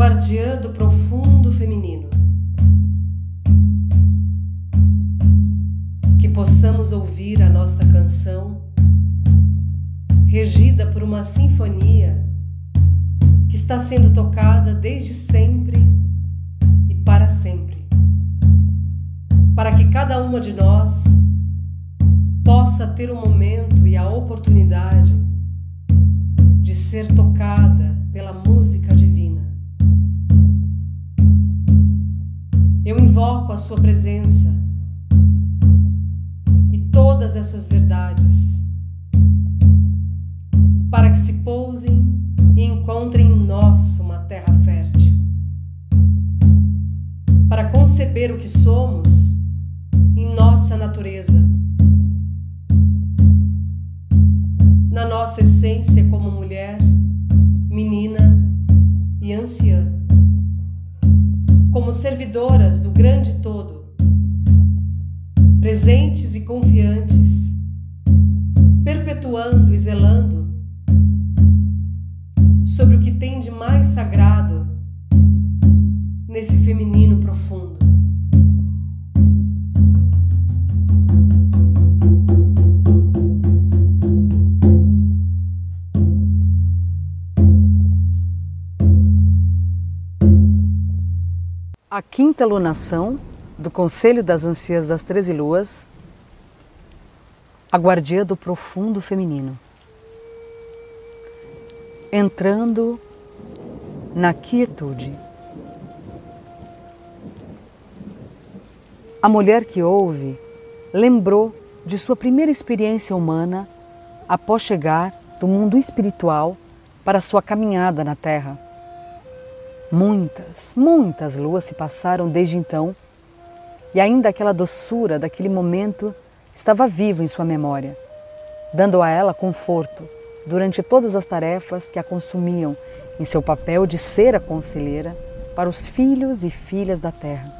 guardiã do profundo feminino. Que possamos ouvir a nossa canção, regida por uma sinfonia que está sendo tocada desde sempre e para sempre, para que cada uma de nós possa ter o momento e a oportunidade de ser tocada pela música invoco a Sua presença e todas essas verdades para que se pousem e encontrem em nós uma terra fértil. Para conceber o que somos em nossa natureza. Na nossa do grande todo, presentes e confiantes, perpetuando e zelando sobre o que tem de mais sagrado quinta lunação do Conselho das Anciãs das Treze Luas, a guardia do profundo feminino. Entrando na quietude. A mulher que ouve lembrou de sua primeira experiência humana após chegar do mundo espiritual para sua caminhada na Terra Muitas, muitas luas se passaram desde então e ainda aquela doçura daquele momento estava viva em sua memória, dando a ela conforto durante todas as tarefas que a consumiam em seu papel de ser a conselheira para os filhos e filhas da terra.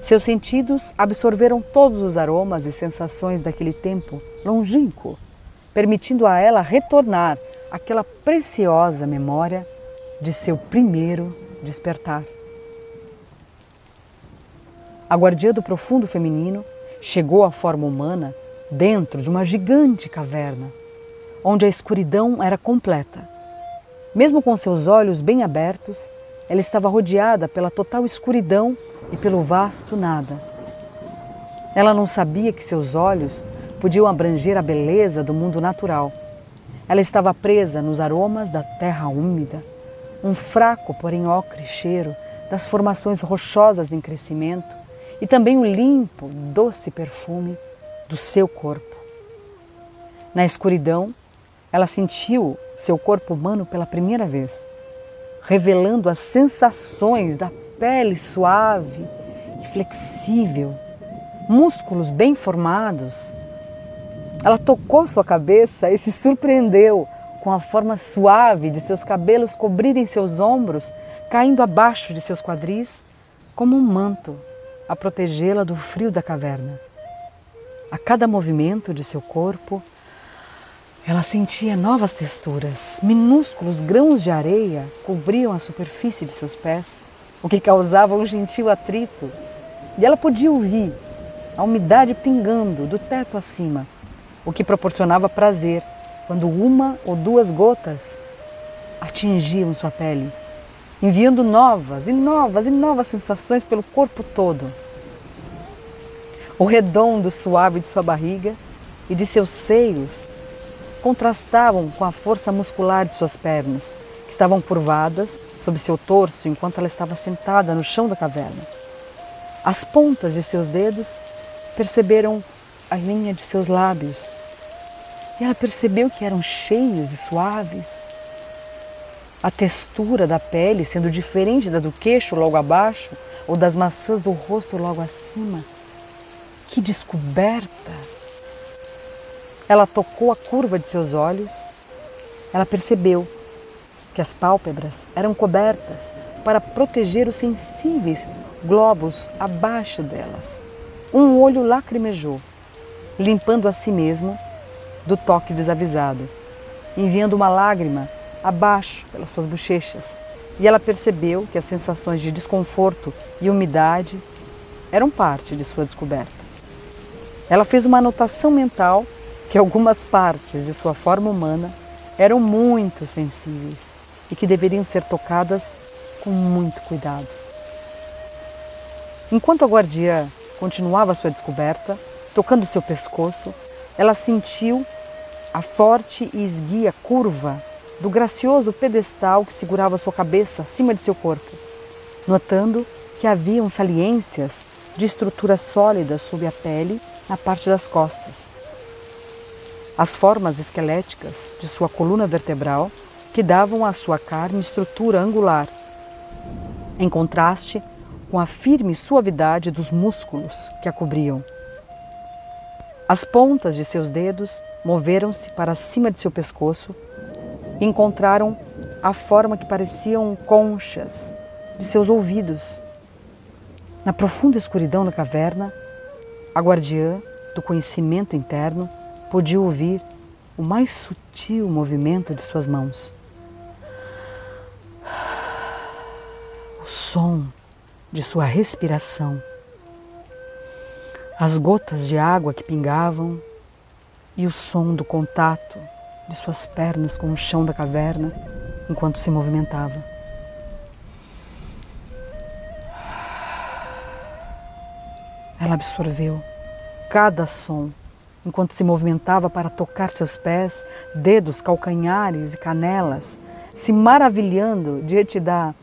Seus sentidos absorveram todos os aromas e sensações daquele tempo longínquo, permitindo a ela retornar àquela preciosa memória de seu primeiro despertar. A guardia do profundo feminino chegou à forma humana dentro de uma gigante caverna, onde a escuridão era completa. Mesmo com seus olhos bem abertos, ela estava rodeada pela total escuridão e pelo vasto nada. Ela não sabia que seus olhos podiam abranger a beleza do mundo natural. Ela estava presa nos aromas da terra úmida, um fraco, porém ocre cheiro das formações rochosas em crescimento e também o limpo, doce perfume do seu corpo. Na escuridão, ela sentiu seu corpo humano pela primeira vez, revelando as sensações da pele suave e flexível, músculos bem formados. Ela tocou sua cabeça e se surpreendeu com a forma suave de seus cabelos cobrirem seus ombros, caindo abaixo de seus quadris, como um manto a protegê-la do frio da caverna. A cada movimento de seu corpo, ela sentia novas texturas. Minúsculos grãos de areia cobriam a superfície de seus pés, o que causava um gentil atrito. E ela podia ouvir a umidade pingando do teto acima, o que proporcionava prazer quando uma ou duas gotas atingiam sua pele, enviando novas e novas e novas sensações pelo corpo todo. O redondo suave de sua barriga e de seus seios contrastavam com a força muscular de suas pernas, que estavam curvadas sob seu torso enquanto ela estava sentada no chão da caverna. As pontas de seus dedos perceberam a linha de seus lábios e ela percebeu que eram cheios e suaves. A textura da pele sendo diferente da do queixo logo abaixo ou das maçãs do rosto logo acima. Que descoberta! Ela tocou a curva de seus olhos. Ela percebeu que as pálpebras eram cobertas para proteger os sensíveis globos abaixo delas. Um olho lacrimejou, limpando a si mesmo do toque desavisado, enviando uma lágrima abaixo pelas suas bochechas, e ela percebeu que as sensações de desconforto e umidade eram parte de sua descoberta. Ela fez uma anotação mental que algumas partes de sua forma humana eram muito sensíveis e que deveriam ser tocadas com muito cuidado. Enquanto a guardiã continuava sua descoberta, tocando seu pescoço, ela sentiu a forte e esguia curva do gracioso pedestal que segurava sua cabeça acima de seu corpo, notando que haviam saliências de estrutura sólida sob a pele na parte das costas. As formas esqueléticas de sua coluna vertebral que davam à sua carne estrutura angular, em contraste com a firme suavidade dos músculos que a cobriam. As pontas de seus dedos moveram-se para cima de seu pescoço e encontraram a forma que pareciam conchas de seus ouvidos. Na profunda escuridão da caverna, a guardiã do conhecimento interno podia ouvir o mais sutil movimento de suas mãos. O som de sua respiração as gotas de água que pingavam e o som do contato de suas pernas com o chão da caverna enquanto se movimentava. Ela absorveu cada som enquanto se movimentava para tocar seus pés, dedos, calcanhares e canelas, se maravilhando diante da,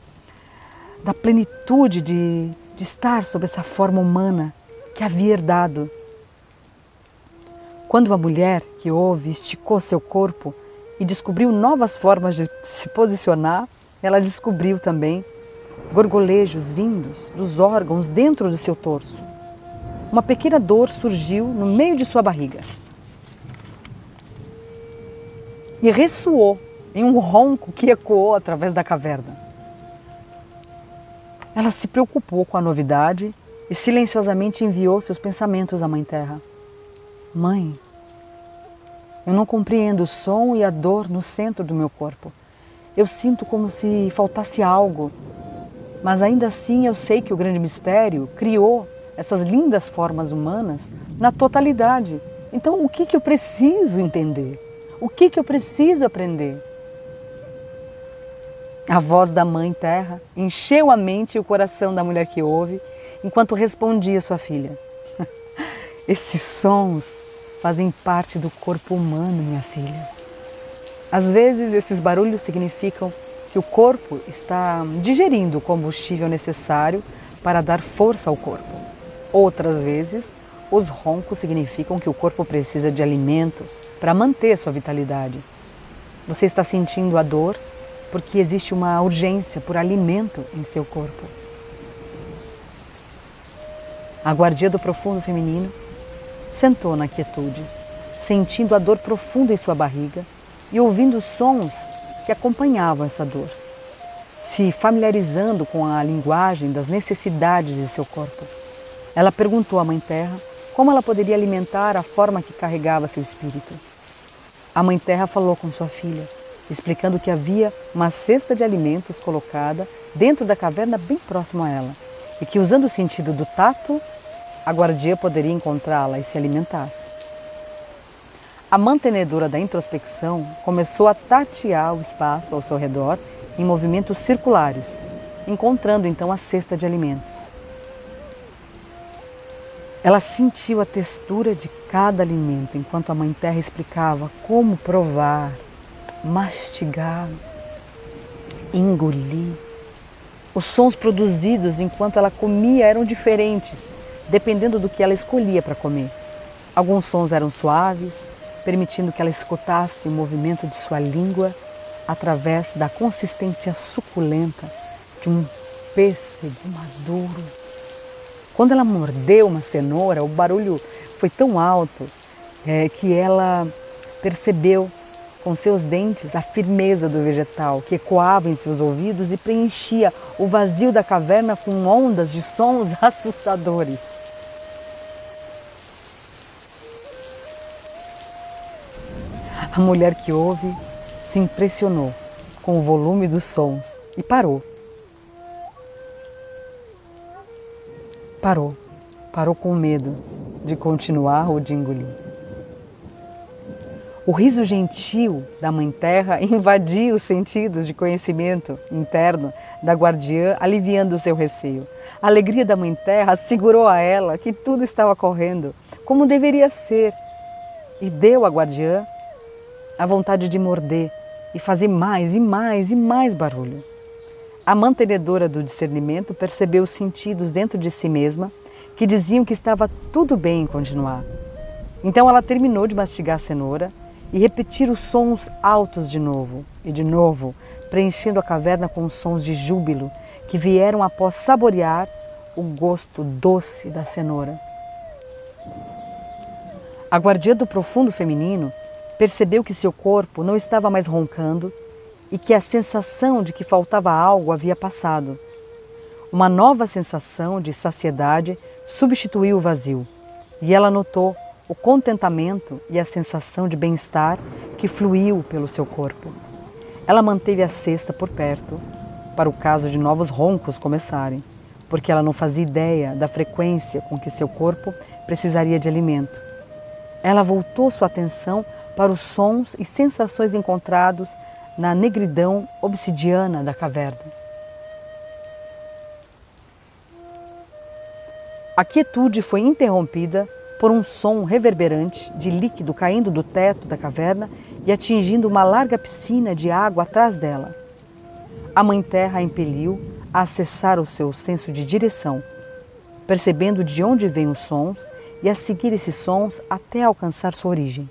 da plenitude de, de estar sob essa forma humana que havia herdado. Quando a mulher que ouve esticou seu corpo e descobriu novas formas de se posicionar, ela descobriu também gorgolejos vindos dos órgãos dentro do seu torso. Uma pequena dor surgiu no meio de sua barriga e ressoou em um ronco que ecoou através da caverna. Ela se preocupou com a novidade e silenciosamente enviou seus pensamentos à Mãe Terra. Mãe, eu não compreendo o som e a dor no centro do meu corpo. Eu sinto como se faltasse algo, mas ainda assim eu sei que o grande mistério criou essas lindas formas humanas na totalidade. Então, o que, que eu preciso entender? O que, que eu preciso aprender? A voz da Mãe Terra encheu a mente e o coração da mulher que ouve enquanto respondia sua filha. Esses sons fazem parte do corpo humano, minha filha. Às vezes, esses barulhos significam que o corpo está digerindo o combustível necessário para dar força ao corpo. Outras vezes, os roncos significam que o corpo precisa de alimento para manter sua vitalidade. Você está sentindo a dor porque existe uma urgência por alimento em seu corpo. A guardia do profundo feminino sentou na quietude, sentindo a dor profunda em sua barriga e ouvindo os sons que acompanhavam essa dor, se familiarizando com a linguagem das necessidades de seu corpo. Ela perguntou à Mãe Terra como ela poderia alimentar a forma que carregava seu espírito. A Mãe Terra falou com sua filha, explicando que havia uma cesta de alimentos colocada dentro da caverna bem próximo a ela e que, usando o sentido do tato, a guardia poderia encontrá-la e se alimentar. A mantenedora da introspecção começou a tatear o espaço ao seu redor em movimentos circulares, encontrando então a cesta de alimentos. Ela sentiu a textura de cada alimento enquanto a Mãe Terra explicava como provar, mastigar, engolir. Os sons produzidos enquanto ela comia eram diferentes dependendo do que ela escolhia para comer. Alguns sons eram suaves, permitindo que ela escutasse o movimento de sua língua através da consistência suculenta de um pêssego maduro. Quando ela mordeu uma cenoura, o barulho foi tão alto é, que ela percebeu com seus dentes a firmeza do vegetal que ecoava em seus ouvidos e preenchia o vazio da caverna com ondas de sons assustadores. A mulher que ouve se impressionou com o volume dos sons e parou. Parou, parou com medo de continuar ou de engolir. O riso gentil da Mãe Terra invadiu os sentidos de conhecimento interno da guardiã, aliviando seu receio. A alegria da Mãe Terra assegurou a ela que tudo estava correndo como deveria ser e deu à guardiã a vontade de morder e fazer mais e mais e mais barulho. A mantenedora do discernimento percebeu os sentidos dentro de si mesma que diziam que estava tudo bem em continuar. Então ela terminou de mastigar a cenoura e repetir os sons altos de novo e de novo, preenchendo a caverna com sons de júbilo que vieram após saborear o gosto doce da cenoura. A guardiã do profundo feminino percebeu que seu corpo não estava mais roncando e que a sensação de que faltava algo havia passado. Uma nova sensação de saciedade substituiu o vazio e ela notou o contentamento e a sensação de bem-estar que fluiu pelo seu corpo. Ela manteve a cesta por perto para o caso de novos roncos começarem, porque ela não fazia ideia da frequência com que seu corpo precisaria de alimento. Ela voltou sua atenção para os sons e sensações encontrados na negridão obsidiana da caverna. A quietude foi interrompida por um som reverberante de líquido caindo do teto da caverna e atingindo uma larga piscina de água atrás dela. A Mãe Terra a impeliu a acessar o seu senso de direção, percebendo de onde vêm os sons e a seguir esses sons até alcançar sua origem.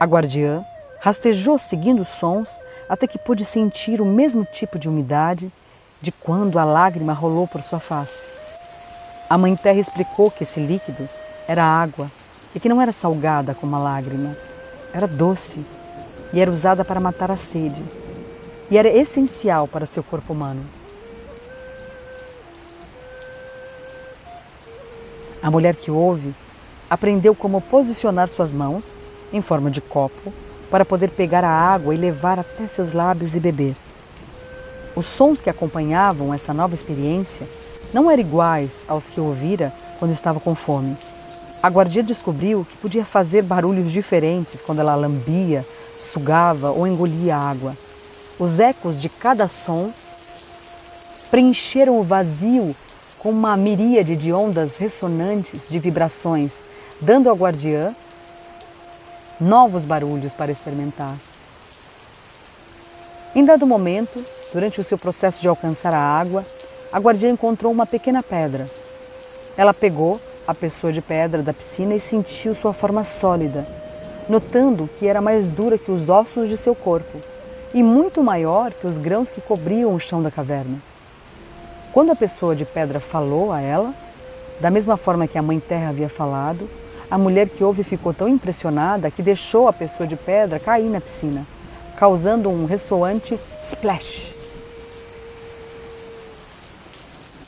A guardiã rastejou seguindo os sons até que pôde sentir o mesmo tipo de umidade de quando a lágrima rolou por sua face. A Mãe Terra explicou que esse líquido era água e que não era salgada como a lágrima, era doce e era usada para matar a sede e era essencial para seu corpo humano. A mulher que ouve aprendeu como posicionar suas mãos em forma de copo para poder pegar a água e levar até seus lábios e beber. Os sons que acompanhavam essa nova experiência não eram iguais aos que ouvira quando estava com fome. A guardia descobriu que podia fazer barulhos diferentes quando ela lambia, sugava ou engolia água. Os ecos de cada som preencheram o vazio com uma miríade de ondas ressonantes de vibrações, dando à guardiã novos barulhos para experimentar. Em dado momento, durante o seu processo de alcançar a água, a guardiã encontrou uma pequena pedra. Ela pegou a pessoa de pedra da piscina e sentiu sua forma sólida, notando que era mais dura que os ossos de seu corpo e muito maior que os grãos que cobriam o chão da caverna. Quando a pessoa de pedra falou a ela, da mesma forma que a Mãe Terra havia falado, a mulher que ouve ficou tão impressionada que deixou a pessoa de pedra cair na piscina, causando um ressoante splash.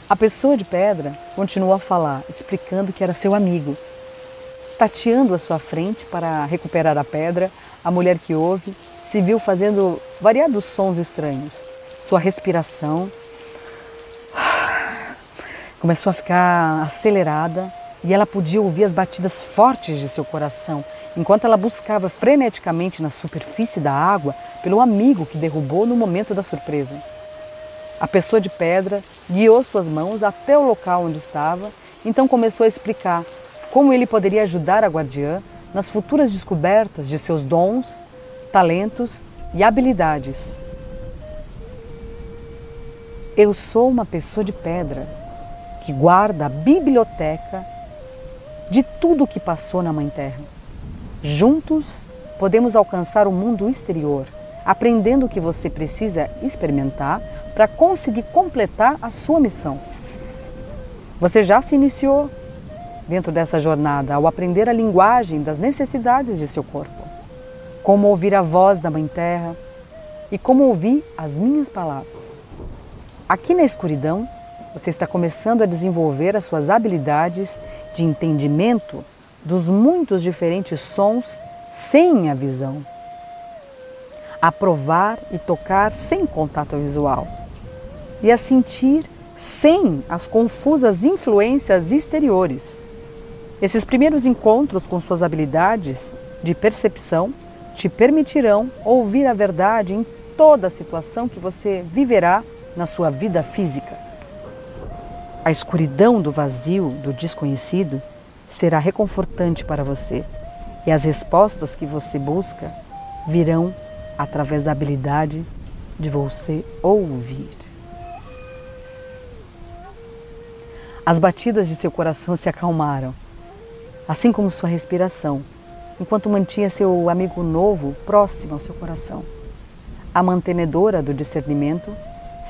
A pessoa de pedra continuou a falar, explicando que era seu amigo. Tateando à sua frente para recuperar a pedra, a mulher que ouve se viu fazendo variados sons estranhos. Sua respiração começou a ficar acelerada e ela podia ouvir as batidas fortes de seu coração enquanto ela buscava freneticamente na superfície da água pelo amigo que derrubou no momento da surpresa. A pessoa de pedra guiou suas mãos até o local onde estava, então começou a explicar como ele poderia ajudar a guardiã nas futuras descobertas de seus dons, talentos e habilidades. Eu sou uma pessoa de pedra que guarda a biblioteca de tudo o que passou na Mãe Terra. Juntos podemos alcançar o mundo exterior, aprendendo o que você precisa experimentar para conseguir completar a sua missão. Você já se iniciou dentro dessa jornada ao aprender a linguagem das necessidades de seu corpo, como ouvir a voz da Mãe Terra e como ouvir as minhas palavras. Aqui na escuridão, você está começando a desenvolver as suas habilidades de entendimento dos muitos diferentes sons sem a visão. A provar e tocar sem contato visual e a sentir sem as confusas influências exteriores. Esses primeiros encontros com suas habilidades de percepção te permitirão ouvir a verdade em toda a situação que você viverá na sua vida física. A escuridão do vazio, do desconhecido, será reconfortante para você e as respostas que você busca virão através da habilidade de você ouvir. As batidas de seu coração se acalmaram, assim como sua respiração, enquanto mantinha seu amigo novo próximo ao seu coração. A mantenedora do discernimento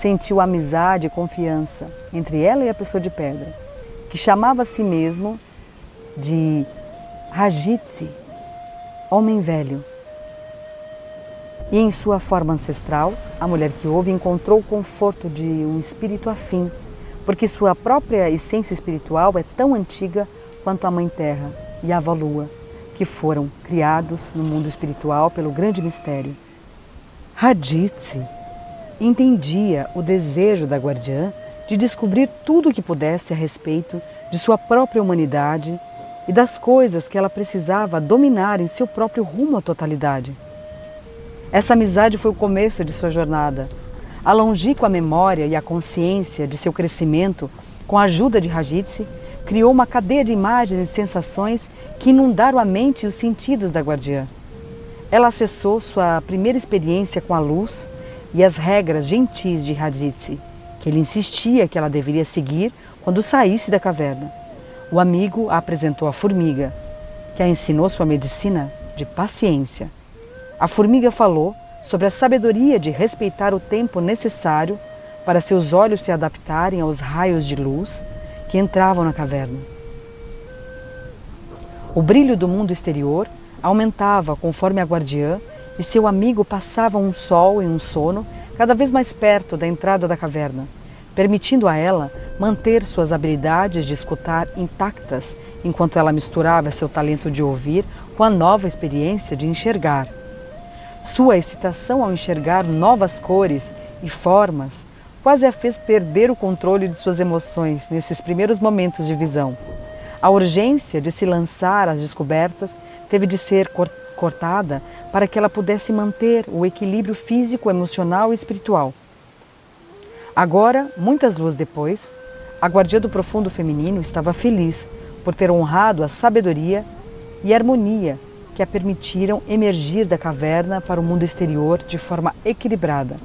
sentiu amizade e confiança entre ela e a pessoa de pedra, que chamava a si mesmo de Rajitsi, homem velho. E em sua forma ancestral, a mulher que ouve encontrou o conforto de um espírito afim, porque sua própria essência espiritual é tão antiga quanto a Mãe Terra e a Avó Lua, que foram criados no mundo espiritual pelo grande mistério. Raditsi entendia o desejo da guardiã de descobrir tudo o que pudesse a respeito de sua própria humanidade e das coisas que ela precisava dominar em seu próprio rumo à totalidade. Essa amizade foi o começo de sua jornada. A memória e a consciência de seu crescimento, com a ajuda de Rajitsi, criou uma cadeia de imagens e sensações que inundaram a mente e os sentidos da guardiã. Ela acessou sua primeira experiência com a luz e as regras gentis de Rajitsi, que ele insistia que ela deveria seguir quando saísse da caverna. O amigo a apresentou à formiga, que a ensinou sua medicina de paciência. A formiga falou sobre a sabedoria de respeitar o tempo necessário para seus olhos se adaptarem aos raios de luz que entravam na caverna. O brilho do mundo exterior aumentava conforme a guardiã e seu amigo passava um sol em um sono cada vez mais perto da entrada da caverna, permitindo a ela manter suas habilidades de escutar intactas enquanto ela misturava seu talento de ouvir com a nova experiência de enxergar. Sua excitação ao enxergar novas cores e formas quase a fez perder o controle de suas emoções nesses primeiros momentos de visão. A urgência de se lançar às descobertas teve de ser cortada para que ela pudesse manter o equilíbrio físico, emocional e espiritual. Agora, muitas luas depois, a guardia do profundo feminino estava feliz por ter honrado a sabedoria e harmonia que a permitiram emergir da caverna para o mundo exterior de forma equilibrada.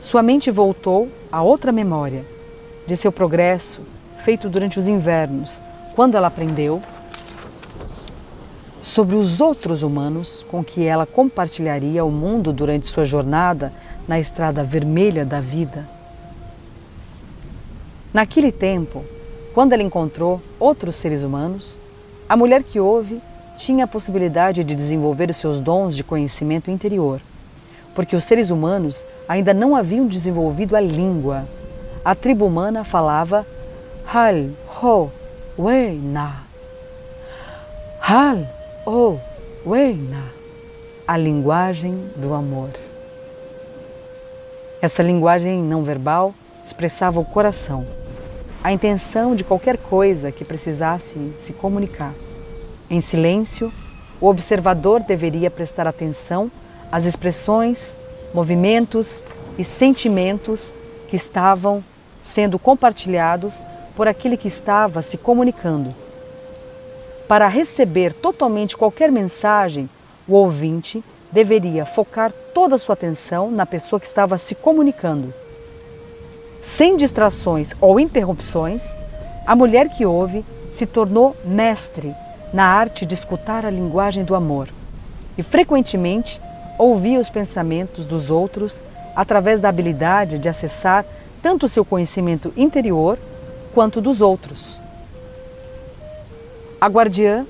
Sua mente voltou a outra memória de seu progresso feito durante os invernos, quando ela aprendeu sobre os outros humanos com que ela compartilharia o mundo durante sua jornada na estrada vermelha da vida. Naquele tempo, quando ela encontrou outros seres humanos, a mulher que ouve tinha a possibilidade de desenvolver os seus dons de conhecimento interior, porque os seres humanos ainda não haviam desenvolvido a língua. A tribo humana falava Hal, Ho, Wei, Na. Hal, Ho, Wei, Na. A linguagem do amor. Essa linguagem não verbal expressava o coração, a intenção de qualquer coisa que precisasse se comunicar. Em silêncio, o observador deveria prestar atenção às expressões, movimentos e sentimentos que estavam sendo compartilhados por aquele que estava se comunicando. Para receber totalmente qualquer mensagem, o ouvinte deveria focar toda a sua atenção na pessoa que estava se comunicando. Sem distrações ou interrupções, a mulher que ouve se tornou mestre na arte de escutar a linguagem do amor e frequentemente ouvia os pensamentos dos outros através da habilidade de acessar tanto seu conhecimento interior quanto dos outros. A guardiã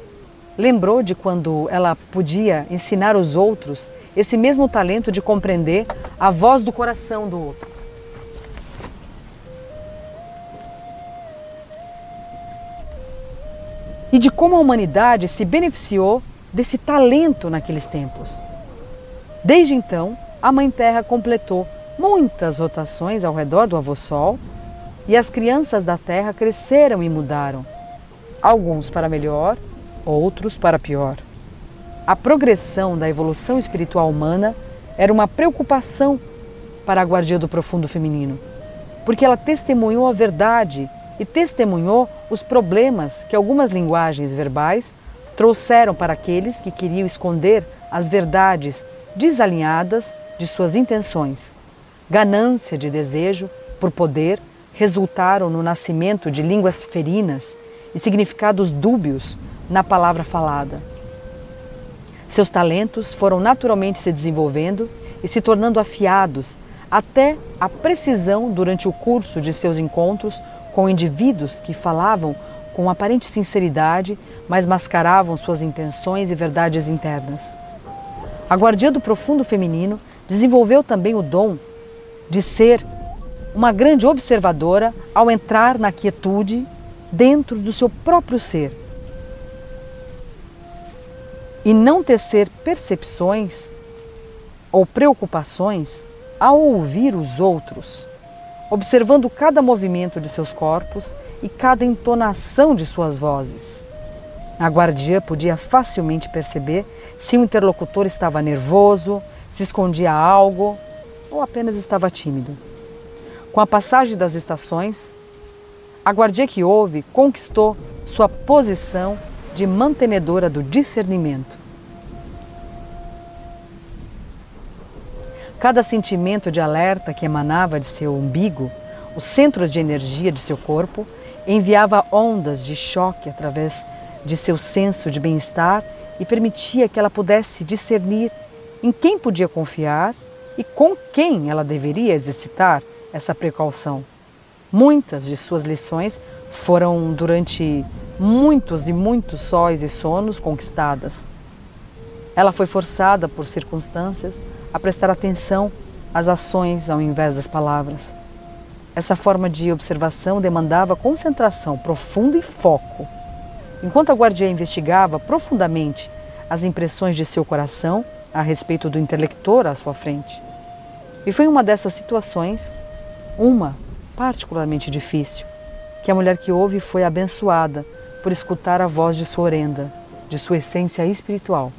lembrou de quando ela podia ensinar os outros esse mesmo talento de compreender a voz do coração do outro. e de como a humanidade se beneficiou desse talento naqueles tempos. Desde então, a Mãe Terra completou muitas rotações ao redor do Avô Sol e as crianças da terra cresceram e mudaram, alguns para melhor, outros para pior. A progressão da evolução espiritual humana era uma preocupação para a guardia do profundo feminino, porque ela testemunhou a verdade e testemunhou os problemas que algumas linguagens verbais trouxeram para aqueles que queriam esconder as verdades desalinhadas de suas intenções. Ganância de desejo por poder resultaram no nascimento de línguas ferinas e significados dúbios na palavra falada. Seus talentos foram naturalmente se desenvolvendo e se tornando afiados até a precisão durante o curso de seus encontros com indivíduos que falavam com aparente sinceridade, mas mascaravam suas intenções e verdades internas. A guardia do profundo feminino desenvolveu também o dom de ser uma grande observadora ao entrar na quietude dentro do seu próprio ser e não tecer percepções ou preocupações ao ouvir os outros, observando cada movimento de seus corpos e cada entonação de suas vozes. A guardiã podia facilmente perceber se o interlocutor estava nervoso, se escondia algo ou apenas estava tímido. Com a passagem das estações, a guardia que houve conquistou sua posição de mantenedora do discernimento. Cada sentimento de alerta que emanava de seu umbigo, o centro de energia de seu corpo, enviava ondas de choque através de seu senso de bem-estar e permitia que ela pudesse discernir em quem podia confiar e com quem ela deveria exercitar essa precaução. Muitas de suas lições foram durante muitos e muitos sóis e sonos conquistadas. Ela foi forçada por circunstâncias a prestar atenção às ações ao invés das palavras. Essa forma de observação demandava concentração profunda e foco. Enquanto a guardiã investigava profundamente as impressões de seu coração a respeito do intelector à sua frente. E foi uma dessas situações, uma particularmente difícil, que a mulher que ouve foi abençoada por escutar a voz de sua orenda, de sua essência espiritual.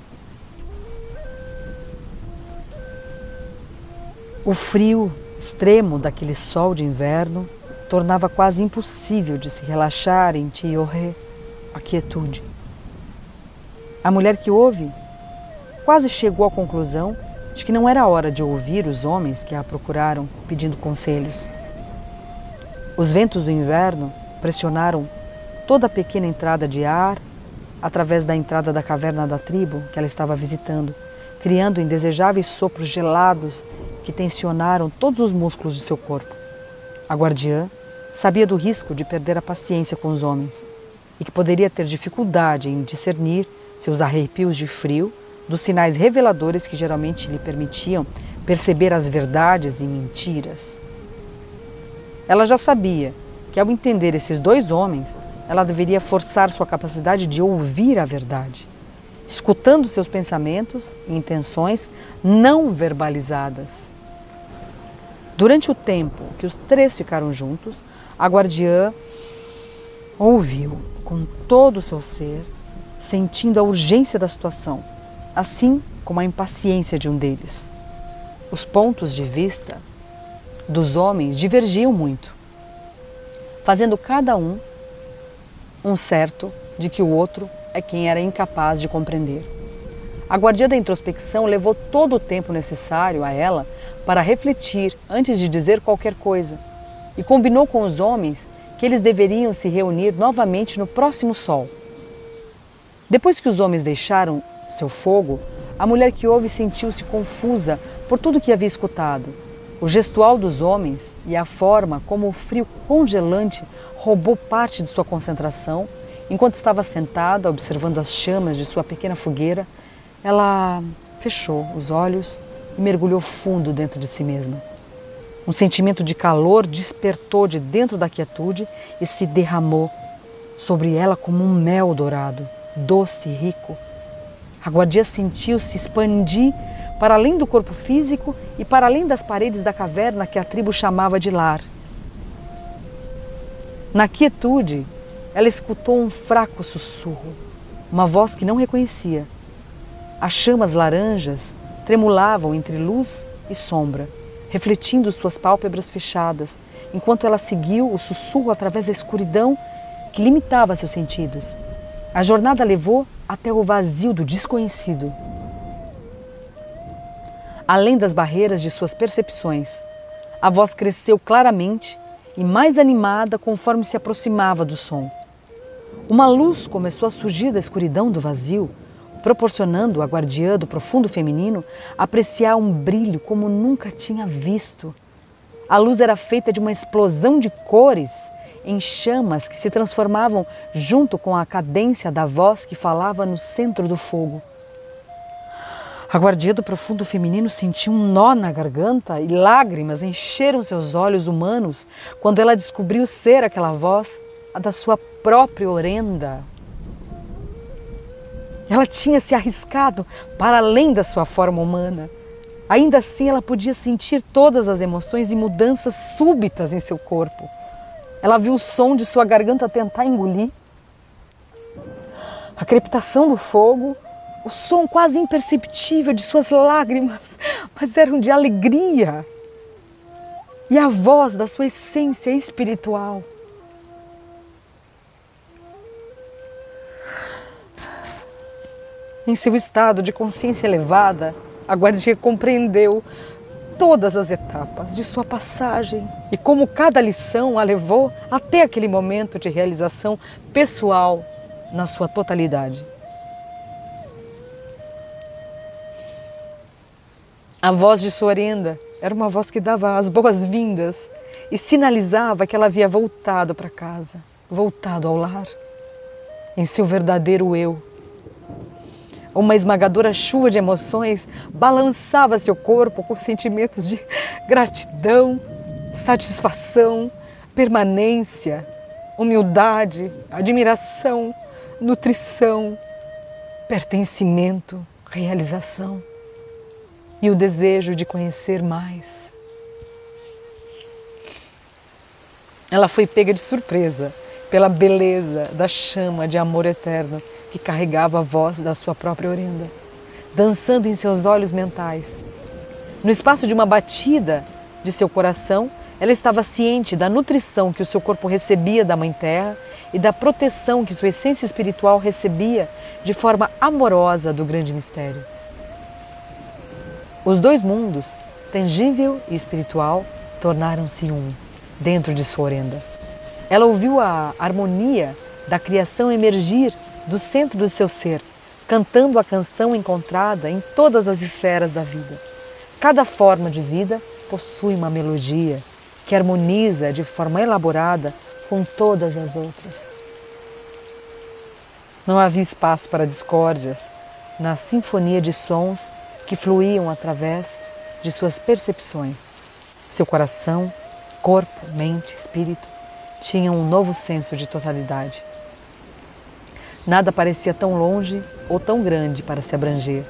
O frio extremo daquele sol de inverno tornava quase impossível de se relaxar em Tioré, a quietude. A mulher que ouve quase chegou à conclusão de que não era hora de ouvir os homens que a procuraram pedindo conselhos. Os ventos do inverno pressionaram toda a pequena entrada de ar através da entrada da caverna da tribo que ela estava visitando, criando indesejáveis sopros gelados que tensionaram todos os músculos de seu corpo. A guardiã sabia do risco de perder a paciência com os homens e que poderia ter dificuldade em discernir seus arrepios de frio dos sinais reveladores que geralmente lhe permitiam perceber as verdades e mentiras. Ela já sabia que, ao entender esses dois homens, ela deveria forçar sua capacidade de ouvir a verdade, escutando seus pensamentos e intenções não verbalizadas. Durante o tempo que os três ficaram juntos, a guardiã ouviu com todo o seu ser, sentindo a urgência da situação, assim como a impaciência de um deles. Os pontos de vista dos homens divergiam muito, fazendo cada um um certo de que o outro é quem era incapaz de compreender. A guardia da introspecção levou todo o tempo necessário a ela para refletir antes de dizer qualquer coisa e combinou com os homens que eles deveriam se reunir novamente no próximo sol. Depois que os homens deixaram seu fogo, a mulher que ouve sentiu-se confusa por tudo que havia escutado. O gestual dos homens e a forma como o frio congelante roubou parte de sua concentração, enquanto estava sentada observando as chamas de sua pequena fogueira, ela fechou os olhos e mergulhou fundo dentro de si mesma. Um sentimento de calor despertou de dentro da quietude e se derramou sobre ela como um mel dourado, doce e rico. A guardia sentiu-se expandir para além do corpo físico e para além das paredes da caverna que a tribo chamava de lar. Na quietude, ela escutou um fraco sussurro, uma voz que não reconhecia. As chamas laranjas tremulavam entre luz e sombra, refletindo suas pálpebras fechadas, enquanto ela seguiu o sussurro através da escuridão que limitava seus sentidos. A jornada levou até o vazio do desconhecido. Além das barreiras de suas percepções, a voz cresceu claramente e mais animada conforme se aproximava do som. Uma luz começou a surgir da escuridão do vazio, proporcionando à guardiã do profundo feminino apreciar um brilho como nunca tinha visto. A luz era feita de uma explosão de cores em chamas que se transformavam junto com a cadência da voz que falava no centro do fogo. A guardia do profundo feminino sentiu um nó na garganta e lágrimas encheram seus olhos humanos quando ela descobriu ser aquela voz a da sua própria orenda. Ela tinha se arriscado para além da sua forma humana. Ainda assim, ela podia sentir todas as emoções e mudanças súbitas em seu corpo. Ela viu o som de sua garganta tentar engolir, a crepitação do fogo, o som quase imperceptível de suas lágrimas, mas eram de alegria, e a voz da sua essência espiritual. Em seu estado de consciência elevada, a guardia compreendeu todas as etapas de sua passagem e como cada lição a levou até aquele momento de realização pessoal na sua totalidade. A voz de Sorenda era uma voz que dava as boas-vindas e sinalizava que ela havia voltado para casa, voltado ao lar, em seu verdadeiro eu. Uma esmagadora chuva de emoções balançava seu corpo com sentimentos de gratidão, satisfação, permanência, humildade, admiração, nutrição, pertencimento, realização e o desejo de conhecer mais. Ela foi pega de surpresa pela beleza da chama de amor eterno que carregava a voz da sua própria orenda, dançando em seus olhos mentais. No espaço de uma batida de seu coração, ela estava ciente da nutrição que o seu corpo recebia da Mãe Terra e da proteção que sua essência espiritual recebia de forma amorosa do grande mistério. Os dois mundos, tangível e espiritual, tornaram-se um dentro de sua orenda. Ela ouviu a harmonia da criação emergir do centro do seu ser, cantando a canção encontrada em todas as esferas da vida. Cada forma de vida possui uma melodia que harmoniza de forma elaborada com todas as outras. Não havia espaço para discórdias na sinfonia de sons que fluíam através de suas percepções. Seu coração, corpo, mente, espírito tinham um novo senso de totalidade. Nada parecia tão longe ou tão grande para se abranger,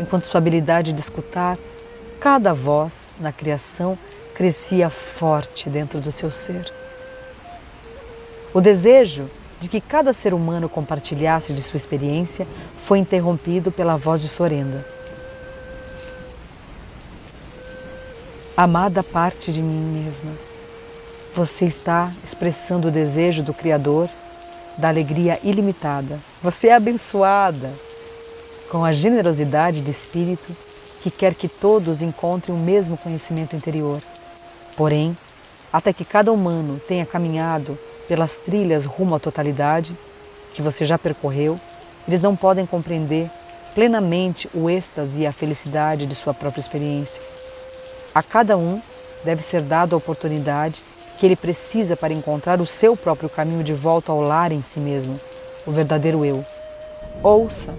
enquanto sua habilidade de escutar cada voz na criação crescia forte dentro do seu ser. O desejo de que cada ser humano compartilhasse de sua experiência foi interrompido pela voz de Sorenda. Amada parte de mim mesma, você está expressando o desejo do Criador da alegria ilimitada. Você é abençoada com a generosidade de espírito que quer que todos encontrem o mesmo conhecimento interior. Porém, até que cada humano tenha caminhado pelas trilhas rumo à totalidade que você já percorreu, eles não podem compreender plenamente o êxtase e a felicidade de sua própria experiência. A cada um deve ser dada a oportunidade que ele precisa para encontrar o seu próprio caminho de volta ao lar em si mesmo, o verdadeiro eu. Ouça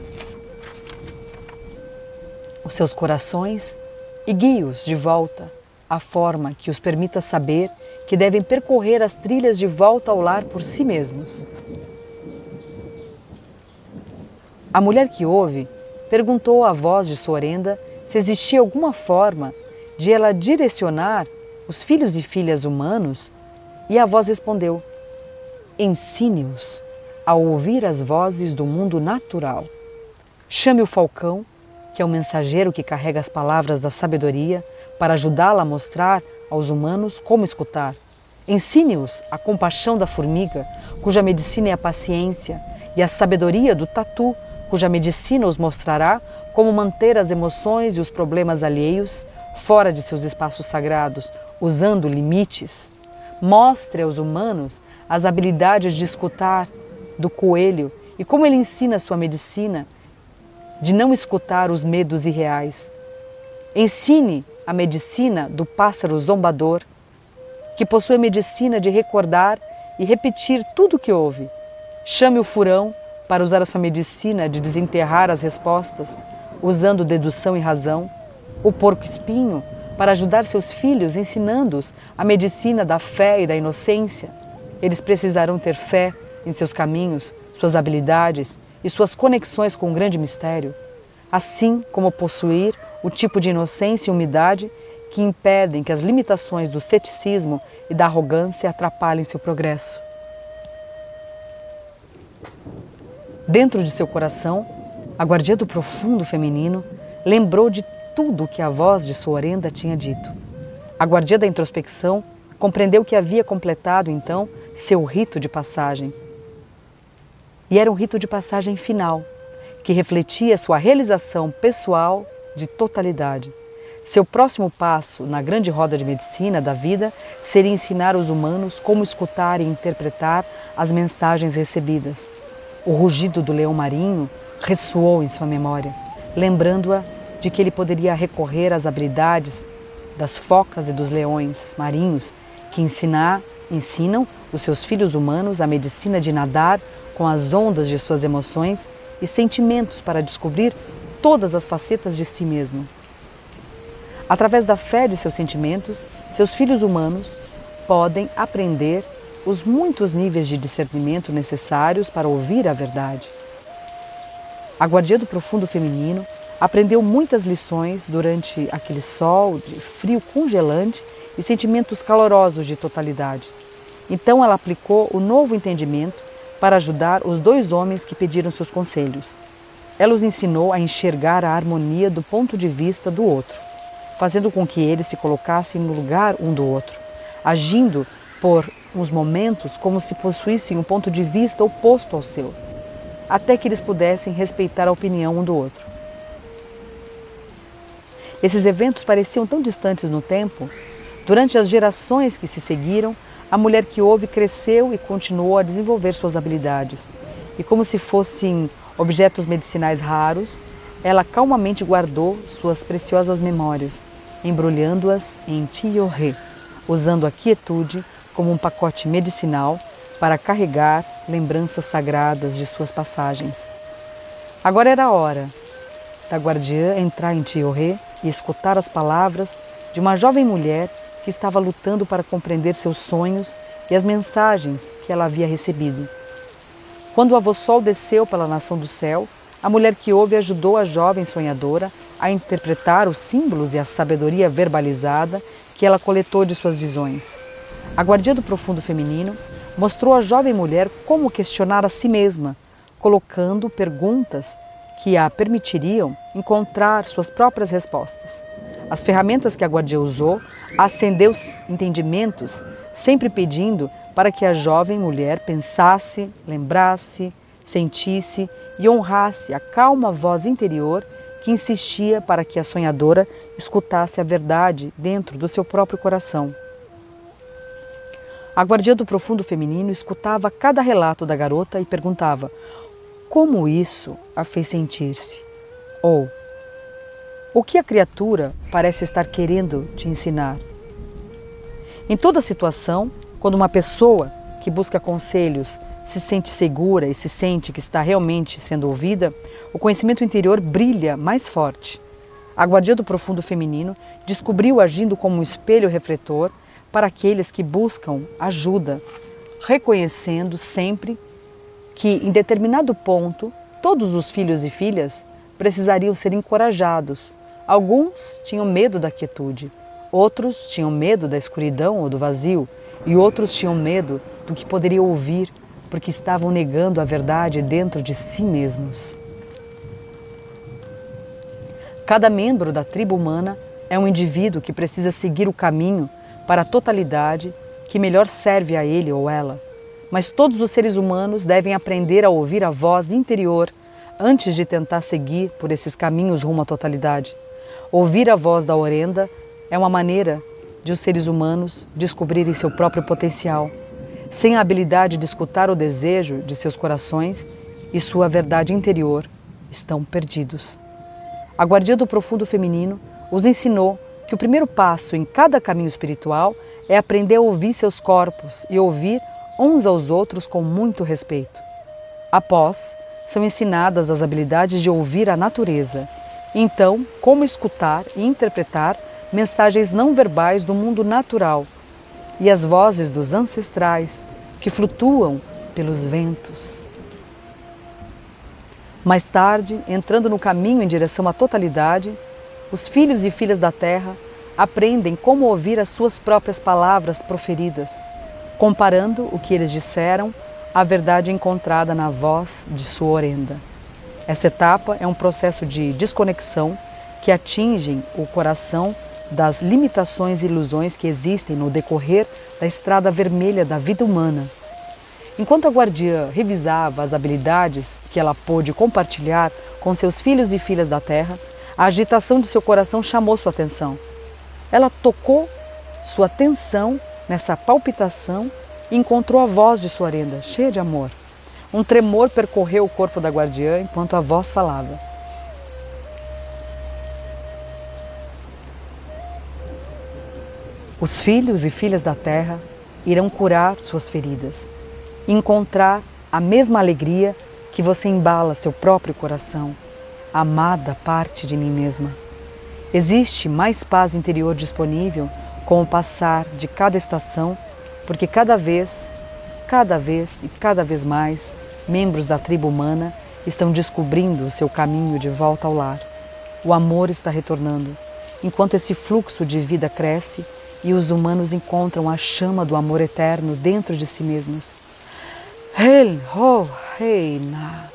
os seus corações e guie-os de volta à forma que os permita saber que devem percorrer as trilhas de volta ao lar por si mesmos. A mulher que ouve perguntou à voz de Sorenda se existia alguma forma de ela direcionar os filhos e filhas humanos? E a voz respondeu: ensine-os a ouvir as vozes do mundo natural. Chame o falcão, que é o mensageiro que carrega as palavras da sabedoria para ajudá-la a mostrar aos humanos como escutar. Ensine-os a compaixão da formiga, cuja medicina é a paciência, e a sabedoria do tatu, cuja medicina os mostrará como manter as emoções e os problemas alheios fora de seus espaços sagrados, usando limites. Mostre aos humanos as habilidades de escutar do coelho e como ele ensina sua medicina de não escutar os medos irreais. Ensine a medicina do pássaro zombador, que possui a medicina de recordar e repetir tudo o que ouve. Chame o furão para usar a sua medicina de desenterrar as respostas, usando dedução e razão. O porco-espinho para ajudar seus filhos, ensinando-os a medicina da fé e da inocência. Eles precisarão ter fé em seus caminhos, suas habilidades e suas conexões com o grande mistério, assim como possuir o tipo de inocência e umidade que impedem que as limitações do ceticismo e da arrogância atrapalhem seu progresso. Dentro de seu coração, a guardia do profundo feminino lembrou de tudo o que a voz de sua orenda tinha dito. A guardia da introspecção compreendeu que havia completado então seu rito de passagem e era um rito de passagem final, que refletia sua realização pessoal de totalidade. Seu próximo passo na grande roda de medicina da vida seria ensinar os humanos como escutar e interpretar as mensagens recebidas. O rugido do leão marinho ressoou em sua memória, lembrando-a de que ele poderia recorrer às habilidades das focas e dos leões marinhos que ensinar, ensinam os seus filhos humanos a medicina de nadar com as ondas de suas emoções e sentimentos para descobrir todas as facetas de si mesmo. Através da fé de seus sentimentos, seus filhos humanos podem aprender os muitos níveis de discernimento necessários para ouvir a verdade. A guardia do profundo feminino aprendeu muitas lições durante aquele sol de frio congelante e sentimentos calorosos de totalidade. Então ela aplicou o novo entendimento para ajudar os dois homens que pediram seus conselhos. Ela os ensinou a enxergar a harmonia do ponto de vista do outro, fazendo com que eles se colocassem no lugar um do outro, agindo por uns momentos como se possuíssem um ponto de vista oposto ao seu, até que eles pudessem respeitar a opinião um do outro. Esses eventos pareciam tão distantes no tempo, durante as gerações que se seguiram, a mulher que ouve cresceu e continuou a desenvolver suas habilidades. E como se fossem objetos medicinais raros, ela calmamente guardou suas preciosas memórias, embrulhando-as em tioré, usando a quietude como um pacote medicinal para carregar lembranças sagradas de suas passagens. Agora era a hora da guardiã entrar em tioré e escutar as palavras de uma jovem mulher que estava lutando para compreender seus sonhos e as mensagens que ela havia recebido. Quando o avô Sol desceu pela nação do céu, a mulher que ouve ajudou a jovem sonhadora a interpretar os símbolos e a sabedoria verbalizada que ela coletou de suas visões. A guardia do profundo feminino mostrou à jovem mulher como questionar a si mesma, colocando perguntas que a permitiriam encontrar suas próprias respostas. As ferramentas que a guardia usou acendeu entendimentos, sempre pedindo para que a jovem mulher pensasse, lembrasse, sentisse e honrasse a calma voz interior que insistia para que a sonhadora escutasse a verdade dentro do seu próprio coração. A guardia do profundo feminino escutava cada relato da garota e perguntava como isso a fez sentir-se, ou o que a criatura parece estar querendo te ensinar? Em toda situação, quando uma pessoa que busca conselhos se sente segura e se sente que está realmente sendo ouvida, o conhecimento interior brilha mais forte. A guardia do profundo feminino descobriu agindo como um espelho refletor para aqueles que buscam ajuda, reconhecendo sempre que, em determinado ponto, todos os filhos e filhas precisariam ser encorajados Alguns tinham medo da quietude, outros tinham medo da escuridão ou do vazio, e outros tinham medo do que poderia ouvir porque estavam negando a verdade dentro de si mesmos. Cada membro da tribo humana é um indivíduo que precisa seguir o caminho para a totalidade que melhor serve a ele ou ela. Mas todos os seres humanos devem aprender a ouvir a voz interior antes de tentar seguir por esses caminhos rumo à totalidade. Ouvir a voz da orenda é uma maneira de os seres humanos descobrirem seu próprio potencial. Sem a habilidade de escutar o desejo de seus corações e sua verdade interior, estão perdidos. A guardia do profundo feminino os ensinou que o primeiro passo em cada caminho espiritual é aprender a ouvir seus corpos e ouvir uns aos outros com muito respeito. Após, são ensinadas as habilidades de ouvir a natureza. Então, como escutar e interpretar mensagens não verbais do mundo natural e as vozes dos ancestrais que flutuam pelos ventos. Mais tarde, entrando no caminho em direção à totalidade, os filhos e filhas da terra aprendem como ouvir as suas próprias palavras proferidas, comparando o que eles disseram a verdade encontrada na voz de sua orenda. Essa etapa é um processo de desconexão que atingem o coração das limitações e ilusões que existem no decorrer da estrada vermelha da vida humana. Enquanto a guardiã revisava as habilidades que ela pôde compartilhar com seus filhos e filhas da terra, a agitação de seu coração chamou sua atenção. Ela tocou sua atenção nessa palpitação encontrou a voz de sua renda, cheia de amor. Um tremor percorreu o corpo da guardiã enquanto a voz falava. Os filhos e filhas da terra irão curar suas feridas, encontrar a mesma alegria que você embala seu próprio coração, amada parte de mim mesma. Existe mais paz interior disponível com o passar de cada estação porque cada vez, cada vez e cada vez mais, membros da tribo humana estão descobrindo o seu caminho de volta ao lar. O amor está retornando, enquanto esse fluxo de vida cresce e os humanos encontram a chama do amor eterno dentro de si mesmos. Hel ho reina,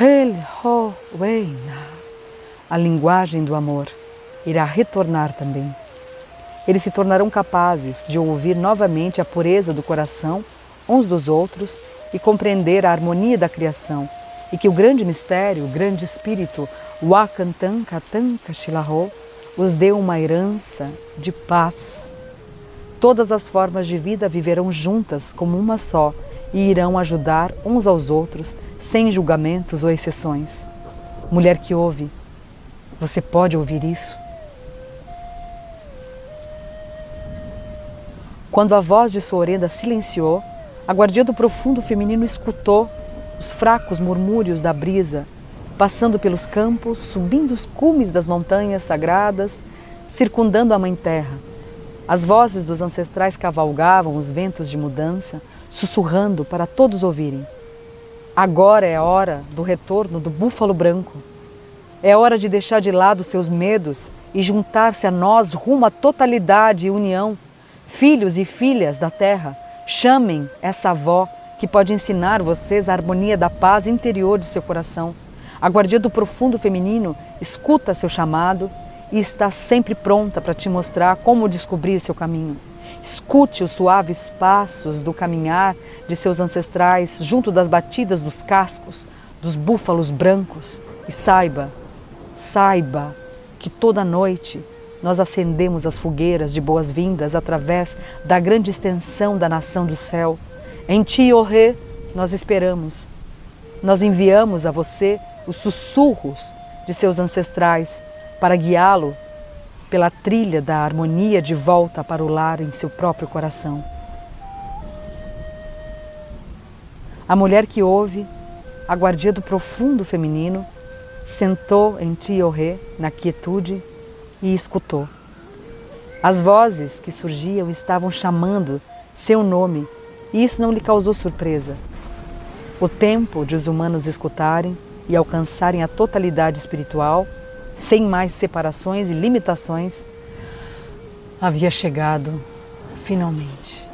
hel ho reina. A linguagem do amor irá retornar também eles se tornarão capazes de ouvir novamente a pureza do coração uns dos outros e compreender a harmonia da criação, e que o grande mistério, o grande espírito, Wakantan Katanka Shilaho, os deu uma herança de paz. Todas as formas de vida viverão juntas como uma só e irão ajudar uns aos outros sem julgamentos ou exceções. Mulher que ouve, você pode ouvir isso? Quando a voz de sua silenciou, a guardia do profundo feminino escutou os fracos murmúrios da brisa, passando pelos campos, subindo os cumes das montanhas sagradas, circundando a Mãe Terra. As vozes dos ancestrais cavalgavam os ventos de mudança, sussurrando para todos ouvirem. Agora é a hora do retorno do búfalo branco. É hora de deixar de lado seus medos e juntar-se a nós rumo à totalidade e união Filhos e filhas da terra, chamem essa avó que pode ensinar vocês a harmonia da paz interior de seu coração. A guardia do profundo feminino escuta seu chamado e está sempre pronta para te mostrar como descobrir seu caminho. Escute os suaves passos do caminhar de seus ancestrais junto das batidas dos cascos dos búfalos brancos e saiba, saiba que toda noite nós acendemos as fogueiras de boas-vindas através da grande extensão da nação do céu. Em Ti, oh Rê, nós esperamos. Nós enviamos a você os sussurros de seus ancestrais para guiá-lo pela trilha da harmonia de volta para o lar em seu próprio coração. A mulher que ouve, a guardia do profundo feminino, sentou em Ti-Orê, na quietude e escutou. As vozes que surgiam estavam chamando seu nome e isso não lhe causou surpresa. O tempo de os humanos escutarem e alcançarem a totalidade espiritual, sem mais separações e limitações, havia chegado finalmente.